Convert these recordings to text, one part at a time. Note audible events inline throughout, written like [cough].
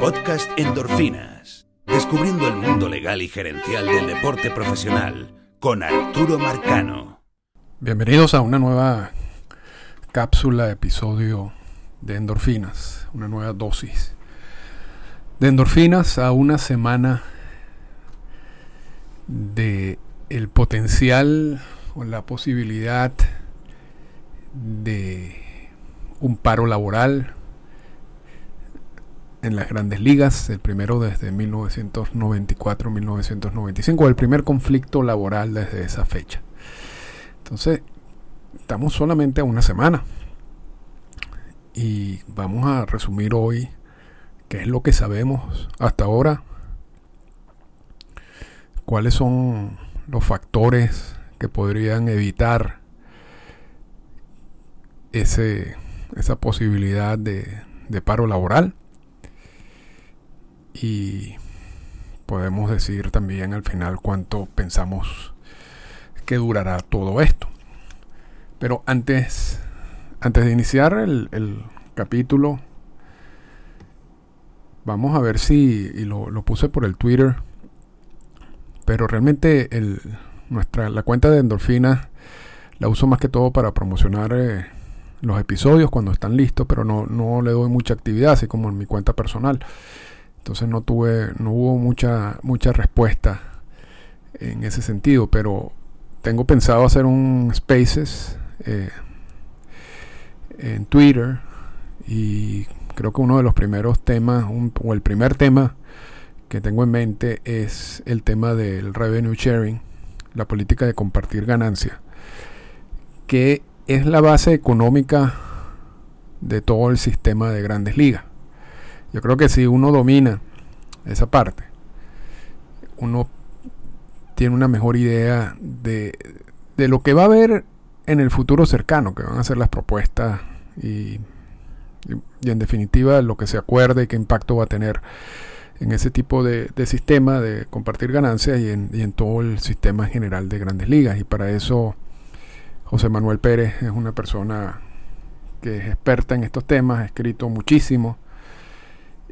Podcast Endorfinas. Descubriendo el mundo legal y gerencial del deporte profesional con Arturo Marcano. Bienvenidos a una nueva cápsula, episodio de endorfinas, una nueva dosis de endorfinas a una semana de el potencial o la posibilidad de un paro laboral en las grandes ligas, el primero desde 1994-1995, el primer conflicto laboral desde esa fecha. Entonces, estamos solamente a una semana y vamos a resumir hoy qué es lo que sabemos hasta ahora, cuáles son los factores que podrían evitar ese, esa posibilidad de, de paro laboral y podemos decir también al final cuánto pensamos que durará todo esto. Pero antes, antes de iniciar el, capítulo, vamos a ver si, y lo, puse por el Twitter, pero realmente nuestra, la cuenta de endorfinas la uso más que todo para promocionar eh, los episodios cuando están listos, pero no, no le doy mucha actividad, así como en mi cuenta personal. Entonces no tuve, no hubo mucha, mucha respuesta en ese sentido, pero tengo pensado hacer un Spaces eh, en Twitter y creo que uno de los primeros temas, o el primer tema que tengo en mente es el tema del revenue sharing, la política de compartir ganancias, que es la base económica de todo el sistema de grandes ligas. Yo creo que si uno domina esa parte, uno tiene una mejor idea de, de lo que va a haber en el futuro cercano, que van a ser las propuestas y, y, en definitiva lo que se acuerde y qué impacto va a tener en ese tipo de, de sistema de compartir ganancias y en, y en, todo el sistema general de grandes ligas. Y para eso José Manuel Pérez es una persona que es experta en estos temas, ha escrito muchísimo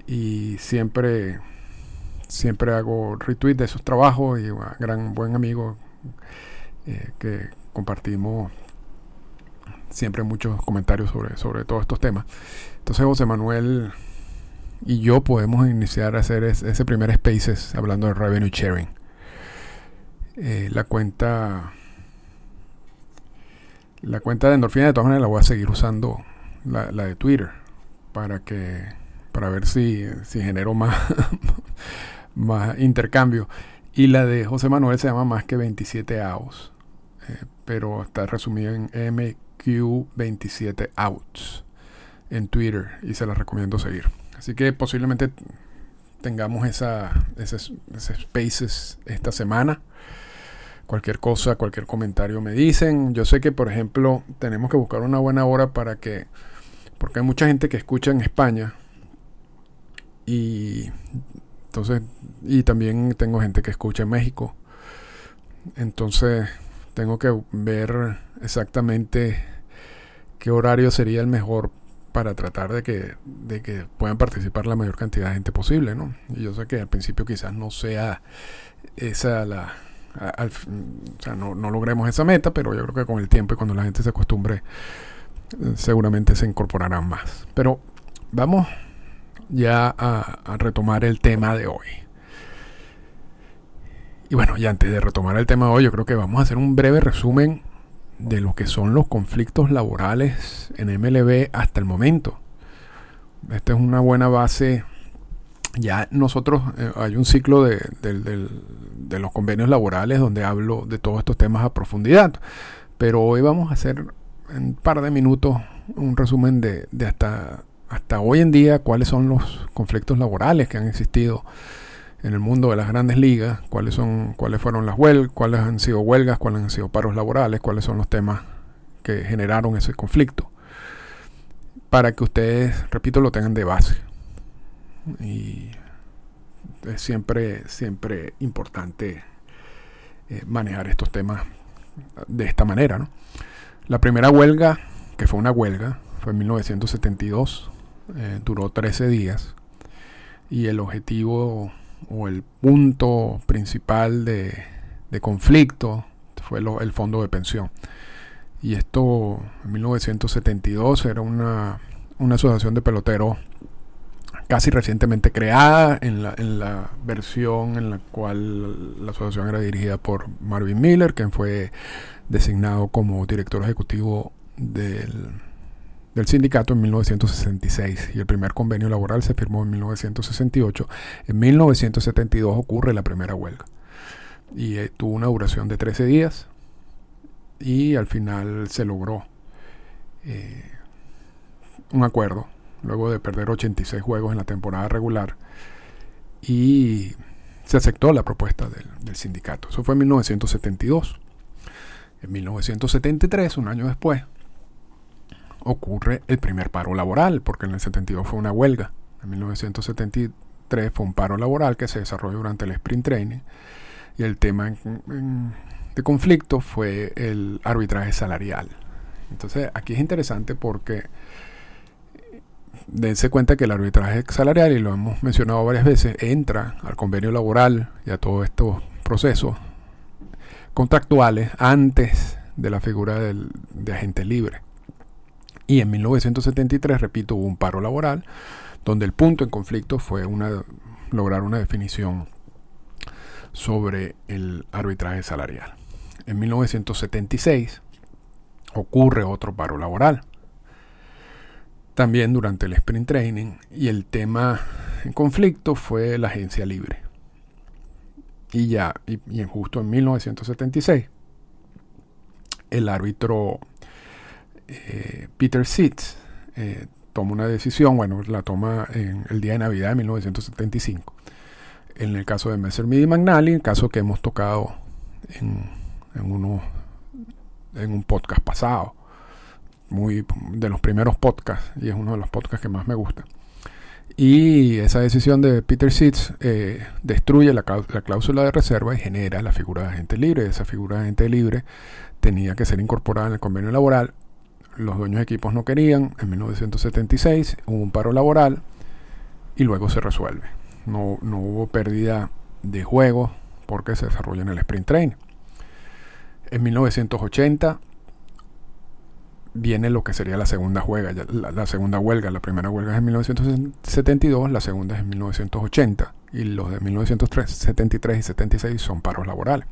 y siempre siempre hago retweet de sus trabajos y un gran buen amigo eh, que compartimos siempre muchos comentarios sobre, sobre todos estos temas. Entonces José Manuel y yo podemos iniciar a hacer ese primer Spaces hablando de revenue sharing. Eh, la cuenta la cuenta de endorfina de todas maneras la voy a seguir usando la, la de Twitter para que para ver si, si genero más, [laughs] más intercambio. Y la de José Manuel se llama Más que 27 outs, eh, pero está resumido en MQ27 outs en Twitter y se la recomiendo seguir. Así que posiblemente tengamos esa, ese, ese spaces esta semana. Cualquier cosa, cualquier comentario me dicen. Yo sé que, por ejemplo, tenemos que buscar una buena hora para que, porque hay mucha gente que escucha en España y entonces, y también tengo gente que escucha en México. Entonces, tengo que ver exactamente qué horario sería el mejor para tratar de que, de que puedan participar la mayor cantidad de gente posible, ¿no? Y yo sé que al principio quizás no sea esa la... Al, o sea, no, no logremos esa meta, pero yo creo que con el tiempo y cuando la gente se acostumbre, seguramente se incorporarán más. Pero vamos ya a, retomar el tema de hoy. Y bueno, ya antes de retomar el tema de hoy, yo creo que vamos a hacer un breve resumen de lo que son los conflictos laborales en MLB hasta el momento. Esta es una buena base. Ya nosotros eh, hay un ciclo de, de, los convenios laborales donde hablo de todos estos temas a profundidad. Pero hoy vamos a hacer en un par de minutos un resumen de, de hasta hasta hoy en día cuáles son los conflictos laborales que han existido en el mundo de las grandes ligas, cuáles son, cuáles fueron las huelgas, cuáles han sido huelgas, cuáles han sido paros laborales, cuáles son los temas que generaron ese conflicto. Para que ustedes, repito, lo tengan de base. Y es siempre, siempre importante eh, manejar estos temas de esta manera. ¿no? La primera huelga, que fue una huelga, fue en 1972 eh, duró 13 días y el objetivo o el punto principal de, conflicto fue el fondo de pensión. Y esto en 1972 era una, una asociación de peloteros casi recientemente creada en la, en la, versión en la cual la asociación era dirigida por Marvin Miller, quien fue designado como director ejecutivo del, del sindicato en 1966 y el primer convenio laboral se firmó en 1968. En 1972 ocurre la primera huelga y eh, tuvo una duración de 13 días y al final se logró eh, un acuerdo luego de perder 86 juegos en la temporada regular y se aceptó la propuesta del, del sindicato. Eso fue en 1972. En 1973, un año después, ocurre el primer paro laboral, porque en el 72 fue una huelga. En 1973 fue un paro laboral que se desarrolló durante el sprint training y el tema de conflicto fue el arbitraje salarial. Entonces aquí es interesante porque dense cuenta que el arbitraje salarial, y lo hemos mencionado varias veces, entra al convenio laboral y a todos estos procesos contractuales antes de la figura del, de agente libre. Y en 1973, repito, hubo un paro laboral donde el punto en conflicto fue lograr una definición sobre el arbitraje salarial. En 1976 ocurre otro paro laboral, también durante el sprint training, y el tema en conflicto fue la agencia libre. Y ya, y justo en 1976, el árbitro eh, Peter Sitz eh, toma una decisión, bueno, la toma en el día de Navidad de 1975. En el caso de Messer Midi McNally, el caso que hemos tocado en, uno, en un podcast pasado, muy de los primeros podcasts, y es uno de los podcasts que más me gusta. Y esa decisión de Peter Sitz eh, destruye la, la, cláusula de reserva y genera la figura de agente libre. Esa figura de agente libre tenía que ser incorporada en el convenio laboral los dueños de equipos no querían, en 1976 hubo un paro laboral y luego se resuelve. No, no hubo pérdida de juego porque se desarrolla en el sprint train. En 1980 viene lo que sería la segunda huelga, la, segunda huelga, la primera huelga es en 1972, la segunda es en 1980 y los de 1973 y 76 son paros laborales.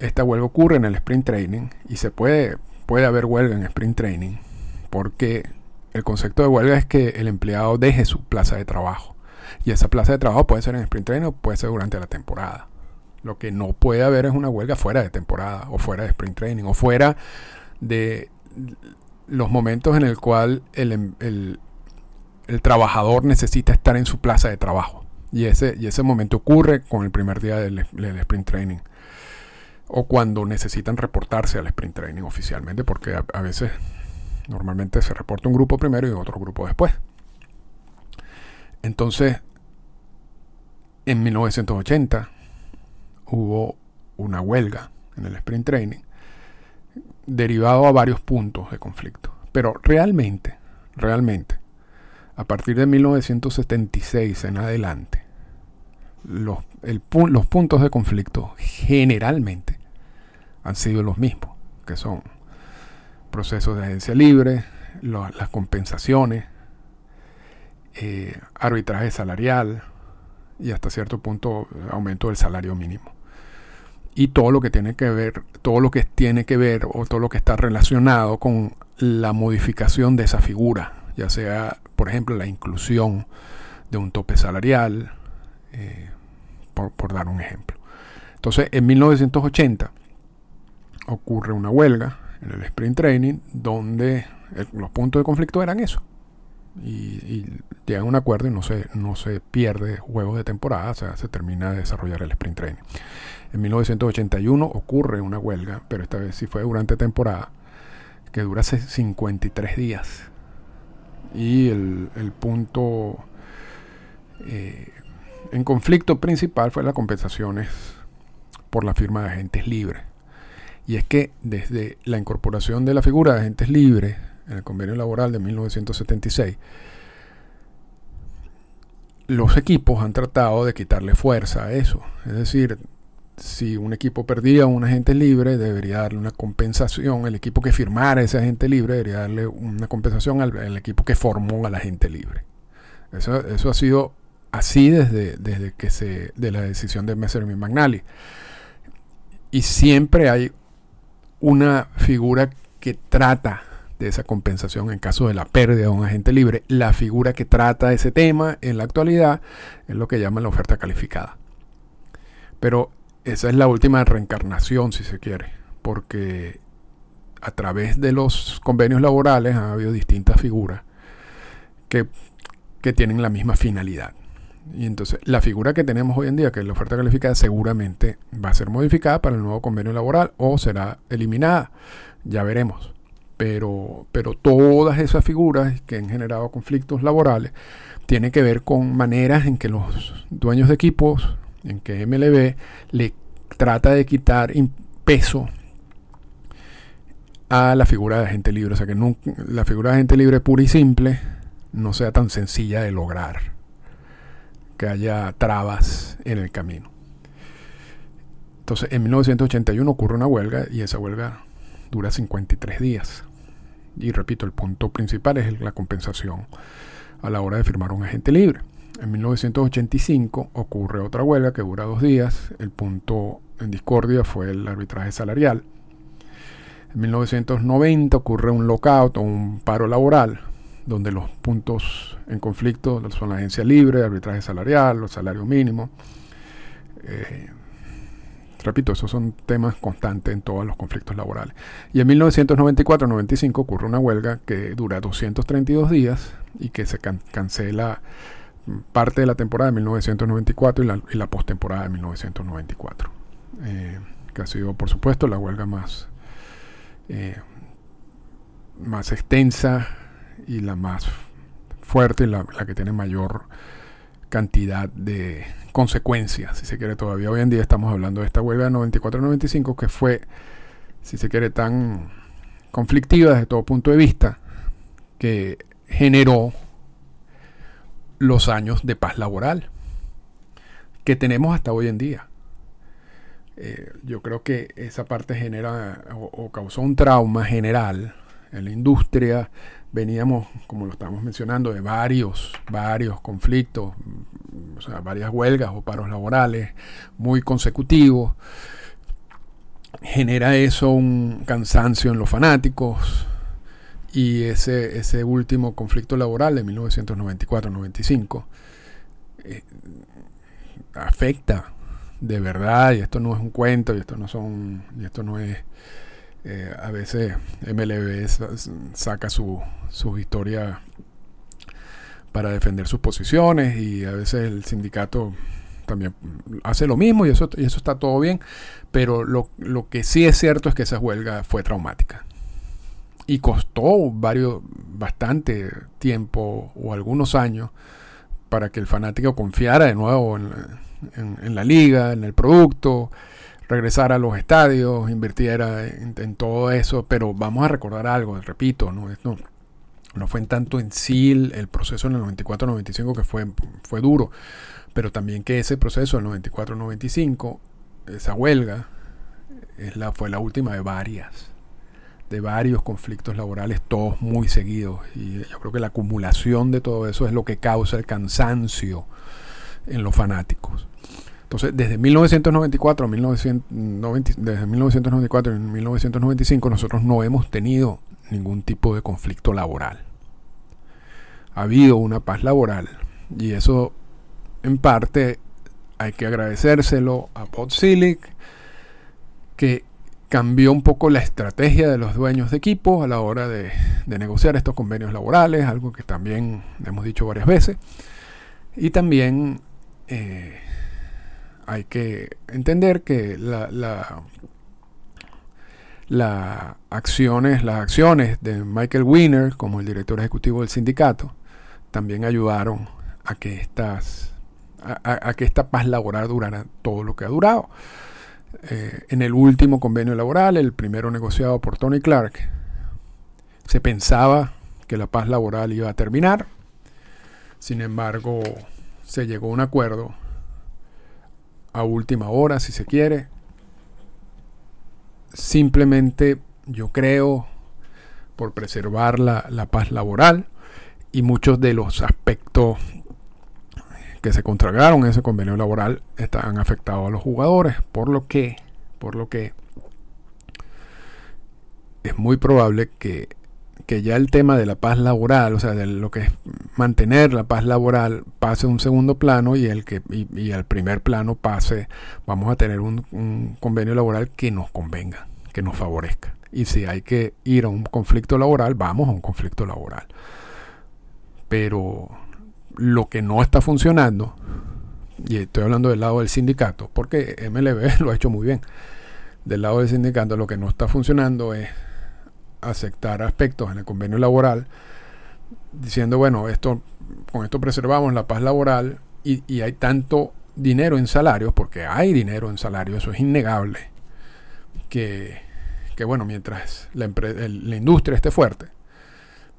Esta huelga ocurre en el sprint training y se puede puede haber huelga en sprint training porque el concepto de huelga es que el empleado deje su plaza de trabajo. Y esa plaza de trabajo puede ser en sprint training o puede ser durante la temporada. Lo que no puede haber es una huelga fuera de temporada o fuera de sprint training o fuera de los momentos en el cual el, el, trabajador necesita estar en su plaza de trabajo. Y ese, y ese momento ocurre con el primer día del, del sprint training o cuando necesitan reportarse al sprint training oficialmente, porque a, veces normalmente se reporta un grupo primero y otro grupo después. Entonces, en 1980 hubo una huelga en el sprint training derivado a varios puntos de conflicto. Pero realmente, realmente, a partir de 1976 en adelante, los, los puntos de conflicto generalmente han sido los mismos, que son procesos de agencia libre, las compensaciones, eh, arbitraje salarial y hasta cierto punto aumento del salario mínimo. Y todo lo que tiene que ver, todo lo que tiene que ver o todo lo que está relacionado con la modificación de esa figura, ya sea, por ejemplo, la inclusión de un tope salarial, eh, por, dar un ejemplo. Entonces, en 1980 ocurre una huelga en el sprint training donde los puntos de conflicto eran eso. Y, llegan a un acuerdo y no se, no se pierde juego de temporada, o sea, se termina de desarrollar el sprint training. En 1981 ocurre una huelga, pero esta vez sí fue durante temporada, que dura 53 días. Y el, punto eh, en conflicto principal fue las compensaciones por la firma de agentes libres. Y es que desde la incorporación de la figura de agentes libres en el convenio laboral de 1976, los equipos han tratado de quitarle fuerza a eso. Es decir, si un equipo perdía a un agente libre, debería darle una compensación. El equipo que firmara ese agente libre debería darle una compensación al, equipo que formó al agente libre. Eso, eso ha sido así desde, desde que se de la decisión de Messerschmitt McNally. Y siempre hay una figura que trata de esa compensación en caso de la pérdida de un agente libre. La figura que trata ese tema en la actualidad es lo que llaman la oferta calificada. Pero esa es la última reencarnación, si se quiere, porque a través de los convenios laborales ha habido distintas figuras que, que tienen la misma finalidad. Y entonces la figura que tenemos hoy en día, que es la oferta calificada, seguramente va a ser modificada para el nuevo convenio laboral o será eliminada. Ya veremos. Pero, pero todas esas figuras que han generado conflictos laborales tienen que ver con maneras en que los dueños de equipos, en que MLB le trata de quitar peso a la figura de agente libre. O sea que la figura de agente libre pura y simple no sea tan sencilla de lograr que haya trabas en el camino. Entonces, en 1981 ocurre una huelga y esa huelga dura 53 días. Y repito, el punto principal es la compensación a la hora de firmar un agente libre. En 1985 ocurre otra huelga que dura dos días. El punto en discordia fue el arbitraje salarial. En 1990 ocurre un lockout o un paro laboral donde los puntos en conflicto son la agencia libre, arbitraje salarial, los salarios mínimos. Eh, repito, esos son temas constantes en todos los conflictos laborales. Y en 1994-95 ocurre una huelga que dura 232 días y que se cancela parte de la temporada de 1994 y la, y postemporada de 1994. Eh, que ha sido, por supuesto, la huelga más, eh, más extensa y la más fuerte, la, la que tiene mayor cantidad de consecuencias, si se quiere todavía. Hoy en día estamos hablando de esta huelga de 94-95 que fue, si se quiere, tan conflictiva desde todo punto de vista que generó los años de paz laboral que tenemos hasta hoy en día. Eh, yo creo que esa parte genera o, causó un trauma general en la industria veníamos, como lo estamos mencionando, de varios, varios conflictos, o sea, varias huelgas o paros laborales muy consecutivos. Genera eso un cansancio en los fanáticos y ese, ese último conflicto laboral de 1994-95 eh, afecta de verdad y esto no es un cuento y esto no son y esto no es eh, a veces MLB saca su, su historia para defender sus posiciones y a veces el sindicato también hace lo mismo y eso, y eso está todo bien, pero lo, lo, que sí es cierto es que esa huelga fue traumática. Y costó varios, bastante tiempo o algunos años para que el fanático confiara de nuevo en, en la liga, en el producto, regresar a los estadios, invirtiera en, todo eso, pero vamos a recordar algo, repito, no, no, no fue en tanto en sí el, proceso en el 94-95 que fue, fue duro, pero también que ese proceso del 94-95, esa huelga, es la, fue la última de varias, de varios conflictos laborales, todos muy seguidos, y yo creo que la acumulación de todo eso es lo que causa el cansancio en los fanáticos. Entonces, desde 1994 desde 1994 y 1995 nosotros no hemos tenido ningún tipo de conflicto laboral. Ha habido una paz laboral y eso en parte hay que agradecérselo a Potsilic que cambió un poco la estrategia de los dueños de equipo a la hora de, negociar estos convenios laborales, algo que también hemos dicho varias veces. Y también eh, hay que entender que la, la, acciones, las acciones de Michael Wiener como el director ejecutivo del sindicato también ayudaron a que estas a, que esta paz laboral durara todo lo que ha durado. Eh, en el último convenio laboral, el primero negociado por Tony Clark, se pensaba que la paz laboral iba a terminar. Sin embargo, se llegó a un acuerdo a última hora, si se quiere. Simplemente yo creo por preservar la, la paz laboral y muchos de los aspectos que se contragaron en ese convenio laboral están afectados a los jugadores, por lo que, por lo que es muy probable que, que ya el tema de la paz laboral, o sea, de lo que es mantener la paz laboral, pase a un segundo plano y el que y, al primer plano pase, vamos a tener un, un, convenio laboral que nos convenga, que nos favorezca. Y si hay que ir a un conflicto laboral, vamos a un conflicto laboral. Pero lo que no está funcionando, y estoy hablando del lado del sindicato, porque MLB [laughs] lo ha hecho muy bien. Del lado del sindicato lo que no está funcionando es aceptar aspectos en el convenio laboral diciendo, bueno, esto con esto preservamos la paz laboral y, y hay tanto dinero en salarios, porque hay dinero en salarios, eso es innegable, que, que bueno, mientras la, la industria esté fuerte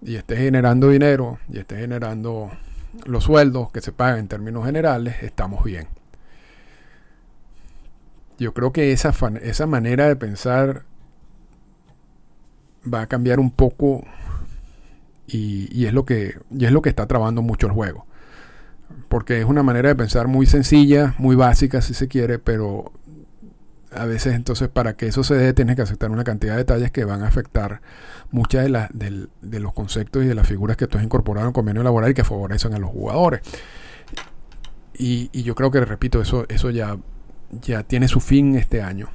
y esté generando dinero y esté generando los sueldos que se pagan en términos generales, estamos bien. Yo creo que esa, esa manera de pensar va a cambiar un poco y, es lo que, y es lo que está trabando mucho el juego. Porque es una manera de pensar muy sencilla, muy básica si se quiere, pero a veces entonces para que eso se dé tienes que aceptar una cantidad de detalles que van a afectar muchas de, las de, los conceptos y de las figuras que tú has incorporado en convenio laboral y que favorecen a los jugadores. Y, y, yo creo que, repito, eso, eso ya, ya tiene su fin este año.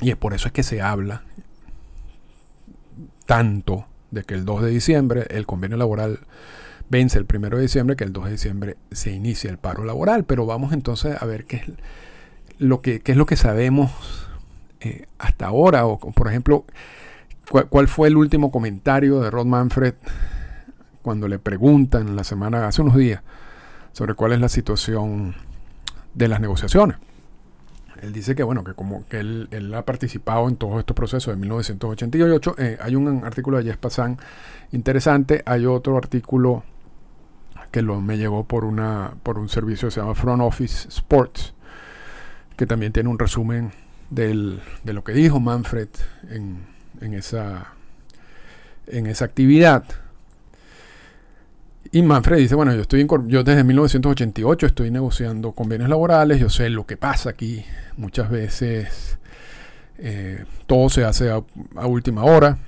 Y es por eso es que se habla tanto de que el 2 de diciembre el convenio laboral vence el 1 de diciembre, que el 2 de diciembre se inicia el paro laboral. Pero vamos entonces a ver qué es lo que, es lo que sabemos eh, hasta ahora. O, por ejemplo, cuál, fue el último comentario de Rod Manfred cuando le preguntan la semana, hace unos días, sobre cuál es la situación de las negociaciones él dice que bueno, que como que él, ha participado en todos estos procesos de 1988. Eh, hay un artículo de Jess interesante, hay otro artículo que lo, me llegó por una por un servicio que se llama Front Office Sports, que también tiene un resumen del, de lo que dijo Manfred en, en, esa, en esa actividad. Y Manfred dice, bueno, yo estoy yo desde 1988 estoy negociando convenios laborales, yo sé lo que pasa aquí. Muchas veces eh, todo se hace a, última hora.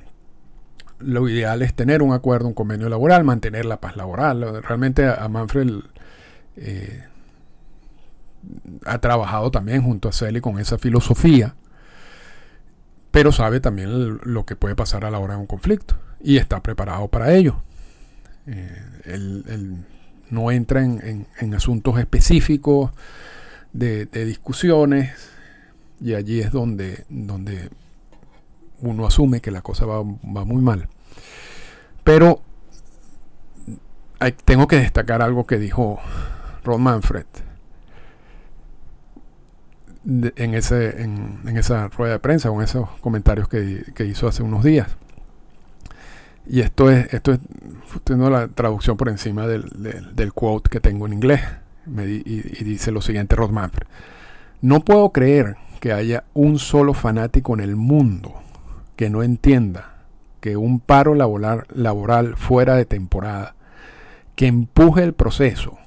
Lo ideal es tener un acuerdo, un convenio laboral, mantener la paz laboral. Realmente a, Manfred eh, ha trabajado también junto a Celi con esa filosofía, pero sabe también lo que puede pasar a la hora de un conflicto y está preparado para ello. Eh, él, no entra en, asuntos específicos de, discusiones y allí es donde, donde uno asume que la cosa va, muy mal. Pero tengo que destacar algo que dijo Ron Manfred en, ese, en, esa rueda de prensa, con esos comentarios que hizo hace unos días. Y esto es, esto es tengo la traducción por encima del, del, quote que tengo en inglés. y, dice lo siguiente, Rod Manfred. No puedo creer que haya un solo fanático en el mundo que no entienda que un paro laboral, fuera de temporada, que empuje el proceso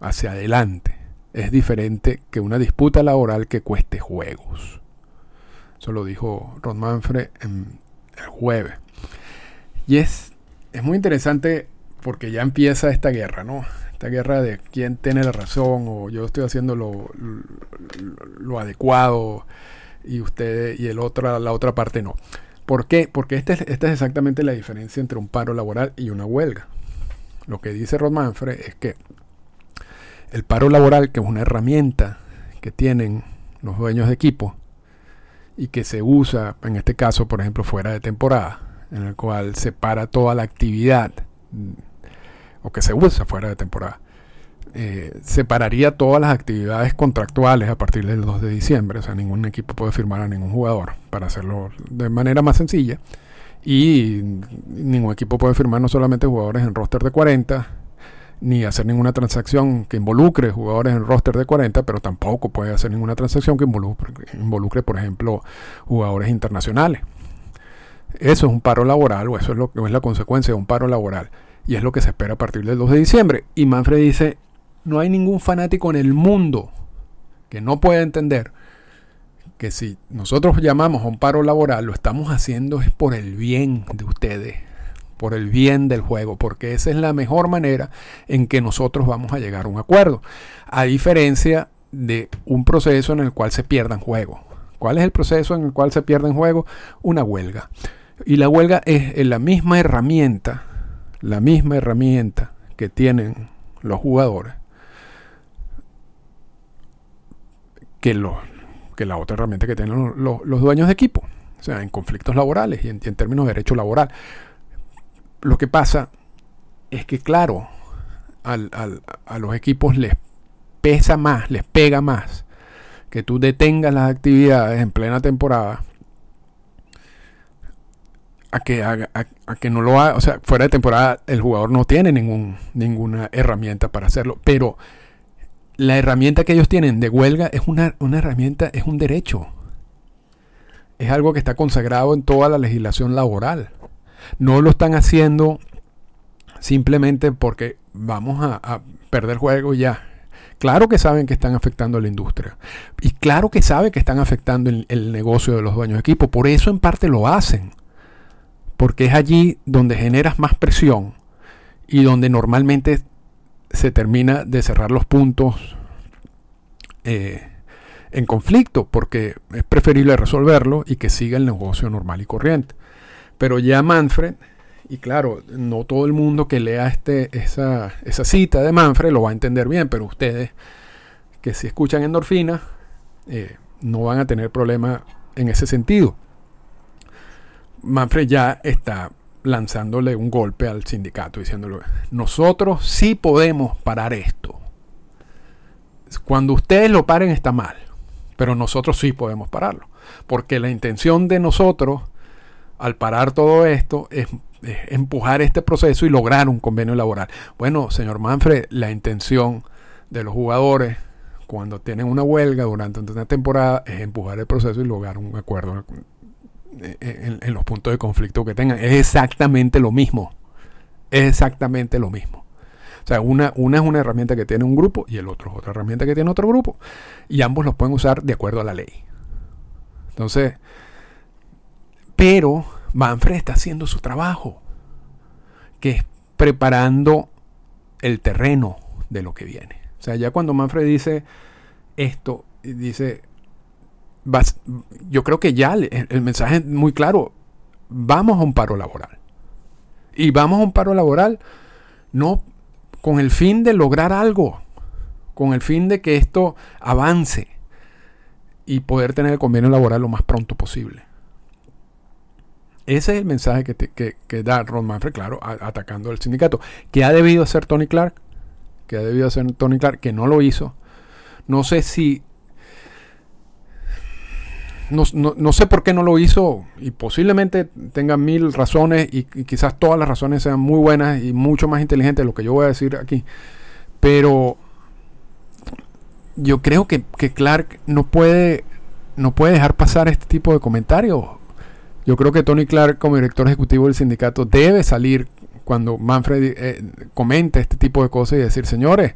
hacia adelante, es diferente que una disputa laboral que cueste juegos. Eso lo dijo Rod Manfred en el jueves. Y es, es muy interesante porque ya empieza esta guerra, ¿no? Esta guerra de quién tiene la razón o yo estoy haciendo lo, lo, adecuado y usted y el otro, la otra parte no. ¿Por qué? Porque esta es, esta es exactamente la diferencia entre un paro laboral y una huelga. Lo que dice Rod Manfred es que el paro laboral, que es una herramienta que tienen los dueños de equipo y que se usa, en este caso, por ejemplo, fuera de temporada, en el cual se para toda la actividad mm, o que se usa fuera de temporada. Eh, separaría todas las actividades contractuales a partir del 2 de diciembre. O sea, ningún equipo puede firmar a ningún jugador para hacerlo de manera más sencilla. Y ningún equipo puede firmar no solamente jugadores en roster de 40, ni hacer ninguna transacción que involucre jugadores en roster de 40, pero tampoco puede hacer ninguna transacción que involucre, involucre por ejemplo, jugadores internacionales. Eso es un paro laboral, o eso es lo que es la consecuencia de un paro laboral. Y es lo que se espera a partir del 2 de diciembre. Y Manfred dice, no hay ningún fanático en el mundo que no pueda entender que si nosotros llamamos a un paro laboral, lo estamos haciendo es por el bien de ustedes, por el bien del juego, porque esa es la mejor manera en que nosotros vamos a llegar a un acuerdo, a diferencia de un proceso en el cual se pierdan juegos. ¿Cuál es el proceso en el cual se pierden juegos? Una huelga. Y la huelga es la misma herramienta, la misma herramienta que tienen los jugadores, que, la otra herramienta que tienen los, dueños de equipo, o sea, en conflictos laborales y en, términos de derecho laboral. Lo que pasa es que, claro, a los equipos les pesa más, les pega más que tú detengas las actividades en plena temporada a que, a, que no lo haga, o sea, fuera de temporada el jugador no tiene ningún, ninguna herramienta para hacerlo, pero la herramienta que ellos tienen de huelga es una, una herramienta, es un derecho. Es algo que está consagrado en toda la legislación laboral. No lo están haciendo simplemente porque vamos a, perder juego ya. Claro que saben que están afectando a la industria. Y claro que saben que están afectando el, el, negocio de los dueños de equipo. Por eso en parte lo hacen. Porque es allí donde generas más presión y donde normalmente se termina de cerrar los puntos eh, en conflicto. Porque es preferible resolverlo y que siga el negocio normal y corriente. Pero ya Manfred, y claro, no todo el mundo que lea este, esa, esa cita de Manfred lo va a entender bien, pero ustedes que si escuchan endorfina, eh, no van a tener problema en ese sentido. Manfred ya está lanzándole un golpe al sindicato, diciéndole, nosotros sí podemos parar esto. Cuando ustedes lo paren está mal, pero nosotros sí podemos pararlo. Porque la intención de nosotros al parar todo esto es, empujar este proceso y lograr un convenio laboral. Bueno, señor Manfred, la intención de los jugadores cuando tienen una huelga durante una temporada es empujar el proceso y lograr un acuerdo en, los puntos de conflicto que tengan. Es exactamente lo mismo. Es exactamente lo mismo. O sea, una, una es una herramienta que tiene un grupo y el otro es otra herramienta que tiene otro grupo. Y ambos los pueden usar de acuerdo a la ley. Entonces, pero Manfred está haciendo su trabajo, que es preparando el terreno de lo que viene. O sea, ya cuando Manfred dice esto, dice, yo creo que ya el, mensaje es muy claro, vamos a un paro laboral. Y vamos a un paro laboral no con el fin de lograr algo, con el fin de que esto avance y poder tener el convenio laboral lo más pronto posible. Ese es el mensaje que, da Ron Manfred, claro, atacando al sindicato. Que ha debido hacer Tony Clark, que ha debido hacer Tony Clark, que no lo hizo. No sé si. No, sé por qué no lo hizo y posiblemente tenga mil razones y, quizás todas las razones sean muy buenas y mucho más inteligentes de lo que yo voy a decir aquí. Pero yo creo que, que Clark no puede, no puede dejar pasar este tipo de comentarios yo creo que Tony Clark, como director ejecutivo del sindicato, debe salir cuando Manfred eh, comente este tipo de cosas y decir, señores,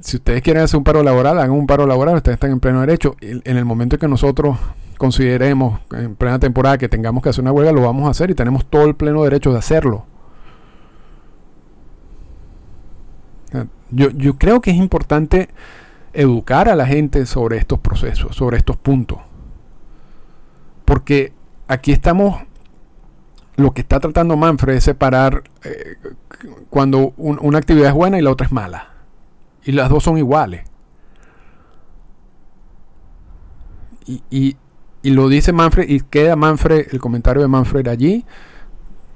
si ustedes quieren hacer un paro laboral, hagan un paro laboral, ustedes están en pleno derecho. En el momento que nosotros consideremos en plena temporada que tengamos que hacer una huelga, lo vamos a hacer y tenemos todo el pleno derecho de hacerlo. Yo, creo que es importante educar a la gente sobre estos procesos, sobre estos puntos. Porque aquí estamos, lo que está tratando Manfred es separar eh, cuando una actividad es buena y la otra es mala. Y las dos son iguales. Y, lo dice Manfred y queda Manfred, el comentario de Manfred allí,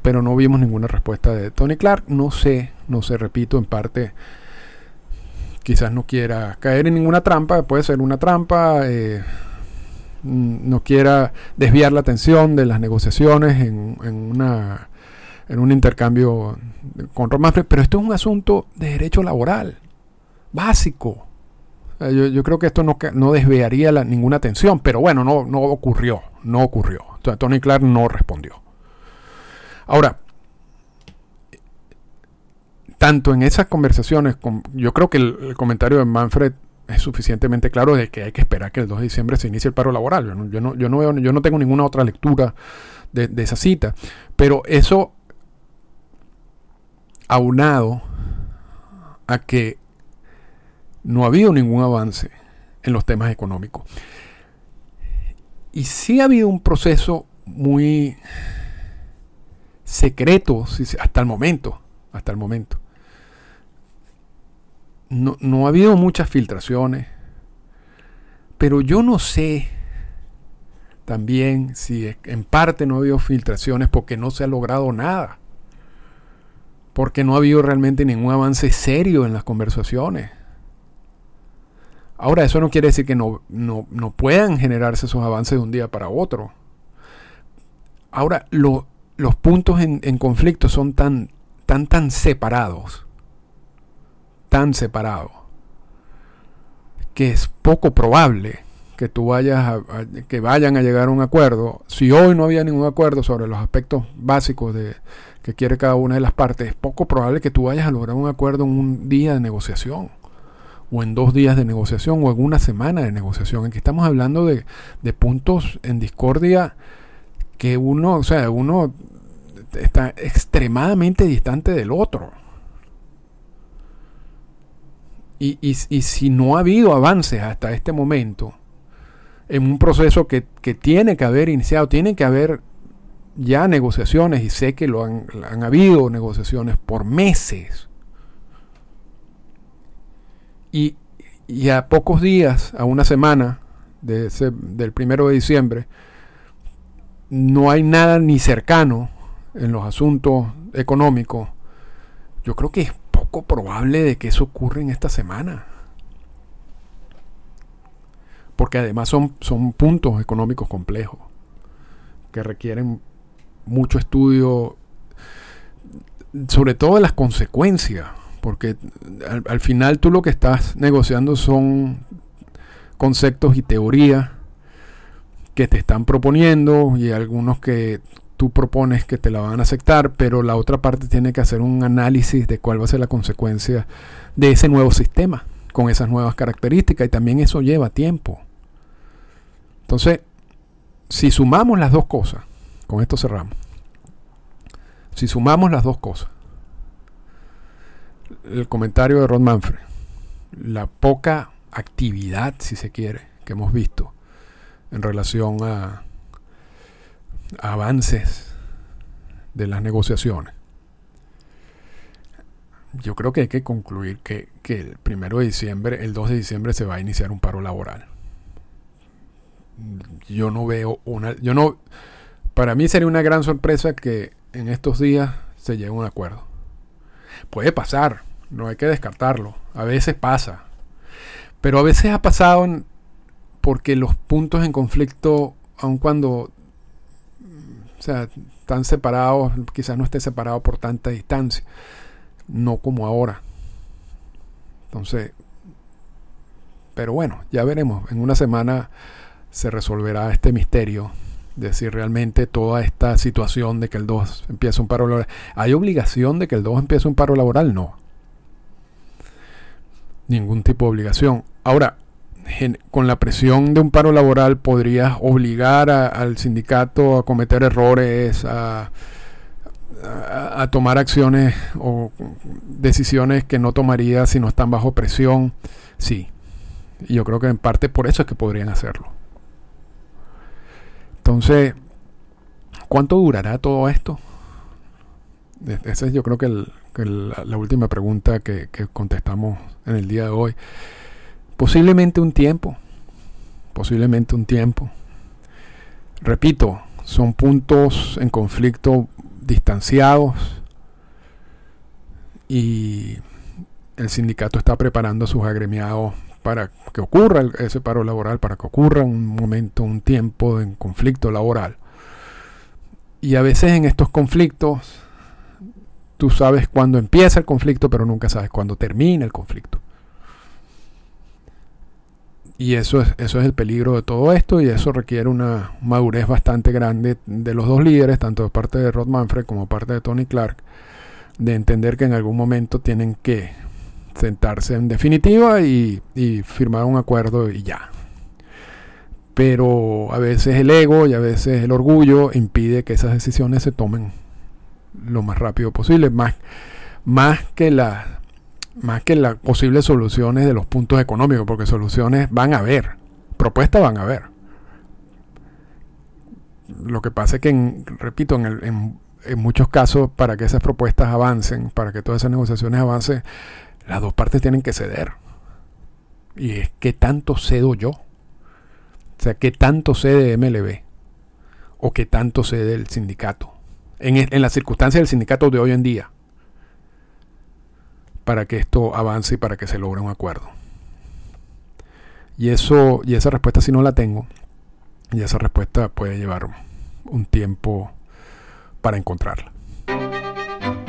pero no vimos ninguna respuesta de Tony Clark. No sé, no sé, repito, en parte quizás no quiera caer en ninguna trampa, puede ser una trampa. Eh, no quiera desviar la atención de las negociaciones en, una, en un intercambio con Ron Manfred, pero esto es un asunto de derecho laboral, básico. Yo, creo que esto no, no desviaría ninguna atención, pero bueno, no, no ocurrió, no ocurrió. Tony Clark no respondió. Ahora, tanto en esas conversaciones, yo creo que el, comentario de Manfred es suficientemente claro de que hay que esperar que el 2 de diciembre se inicie el paro laboral. Yo no, yo no, yo no, veo, yo no tengo ninguna otra lectura de, de, esa cita. Pero eso aunado a que no ha habido ningún avance en los temas económicos. Y sí ha habido un proceso muy secreto hasta el momento, hasta el momento. No, no, ha habido muchas filtraciones, pero yo no sé también si en parte no ha habido filtraciones porque no se ha logrado nada, porque no ha habido realmente ningún avance serio en las conversaciones. Ahora, eso no quiere decir que no, puedan generarse esos avances de un día para otro. Ahora, los puntos en, conflicto son tan, tan, tan separados, tan separados, que es poco probable que tú vayas que vayan a llegar a un acuerdo. Si hoy no había ningún acuerdo sobre los aspectos básicos de, que quiere cada una de las partes, es poco probable que tú vayas a lograr un acuerdo en un día de negociación o en dos días de negociación o en una semana de negociación. Aquí estamos hablando de, puntos en discordia que uno, o sea, uno está extremadamente distante del otro. Y, y, si no ha habido avances hasta este momento en un proceso que, que, tiene que haber iniciado, tiene que haber ya negociaciones, y sé que lo han, han habido negociaciones por meses, y, a pocos días, a una semana de del primero de diciembre, no hay nada ni cercano en los asuntos económicos. Yo creo que es poco probable de que eso ocurra en esta semana. Porque además son, son puntos económicos complejos que requieren mucho estudio, sobre todo de las consecuencias porque al, final tú lo que estás negociando son conceptos y teorías que te están proponiendo y algunos que tú propones que te la van a aceptar, pero la otra parte tiene que hacer un análisis de cuál va a ser la consecuencia de ese nuevo sistema con esas nuevas características y también eso lleva tiempo. Entonces, si sumamos las dos cosas, con esto cerramos, si sumamos las dos cosas, el comentario de Ron Manfred, la poca actividad, si se quiere, que hemos visto en relación a, avances de las negociaciones. Yo creo que hay que concluir que, que, el primero de diciembre, el 2 de diciembre, se va a iniciar un paro laboral. Yo no veo una. Yo no. Para mí sería una gran sorpresa que en estos días se llegue a un acuerdo. Puede pasar, no hay que descartarlo. A veces pasa. Pero a veces ha pasado porque los puntos en conflicto, aun cuando o sea, están separados, quizás no esté separado por tanta distancia, no como ahora. Entonces, pero bueno, ya veremos. En una semana se resolverá este misterio de si realmente toda esta situación de que el 2 empieza un paro laboral. ¿Hay obligación de que el 2 empiece un paro laboral? No ningún tipo de obligación. Ahora, con la presión de un paro laboral podrías obligar al sindicato a cometer errores, a, tomar acciones o decisiones que no tomaría si no están bajo presión. Sí, y yo creo que en parte por eso es que podrían hacerlo. Entonces, ¿cuánto durará todo esto? Esa es yo creo que el, la, última pregunta que, contestamos en el día de hoy. Posiblemente un tiempo, posiblemente un tiempo. Repito, son puntos en conflicto distanciados y el sindicato está preparando a sus agremiados para que ocurra ese paro laboral, para que ocurra un momento, un tiempo en conflicto laboral. Y a veces en estos conflictos tú sabes cuándo empieza el conflicto, pero nunca sabes cuándo termina el conflicto. Y eso es, eso es el peligro de todo esto y eso requiere una madurez bastante grande de los dos líderes, tanto de parte de Rod Manfred como de parte de Tony Clark, de entender que en algún momento tienen que sentarse en definitiva y, y firmar un acuerdo y ya. Pero a veces el ego y a veces el orgullo impide que esas decisiones se tomen lo más rápido posible, más, más que las más que las posibles soluciones de los puntos económicos, porque soluciones van a haber, propuestas van a haber. Lo que pasa es que, repito, en, en, muchos casos, para que esas propuestas avancen, para que todas esas negociaciones avancen, las dos partes tienen que ceder. Y es que tanto cedo yo. O sea, ¿qué tanto cede MLB? ¿O qué tanto cede el sindicato? En, las circunstancias del sindicato de hoy en día para que esto avance y para que se logre un acuerdo. Y eso y esa respuesta si no la tengo, y esa respuesta puede llevar un tiempo para encontrarla.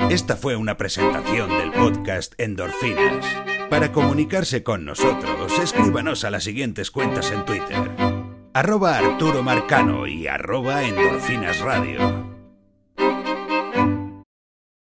Esta fue una presentación del podcast Endorfinas. Para comunicarse con nosotros, escríbanos a las siguientes cuentas en Twitter. Arroba Arturo Marcano y arroba Endorfinas Radio. thank you.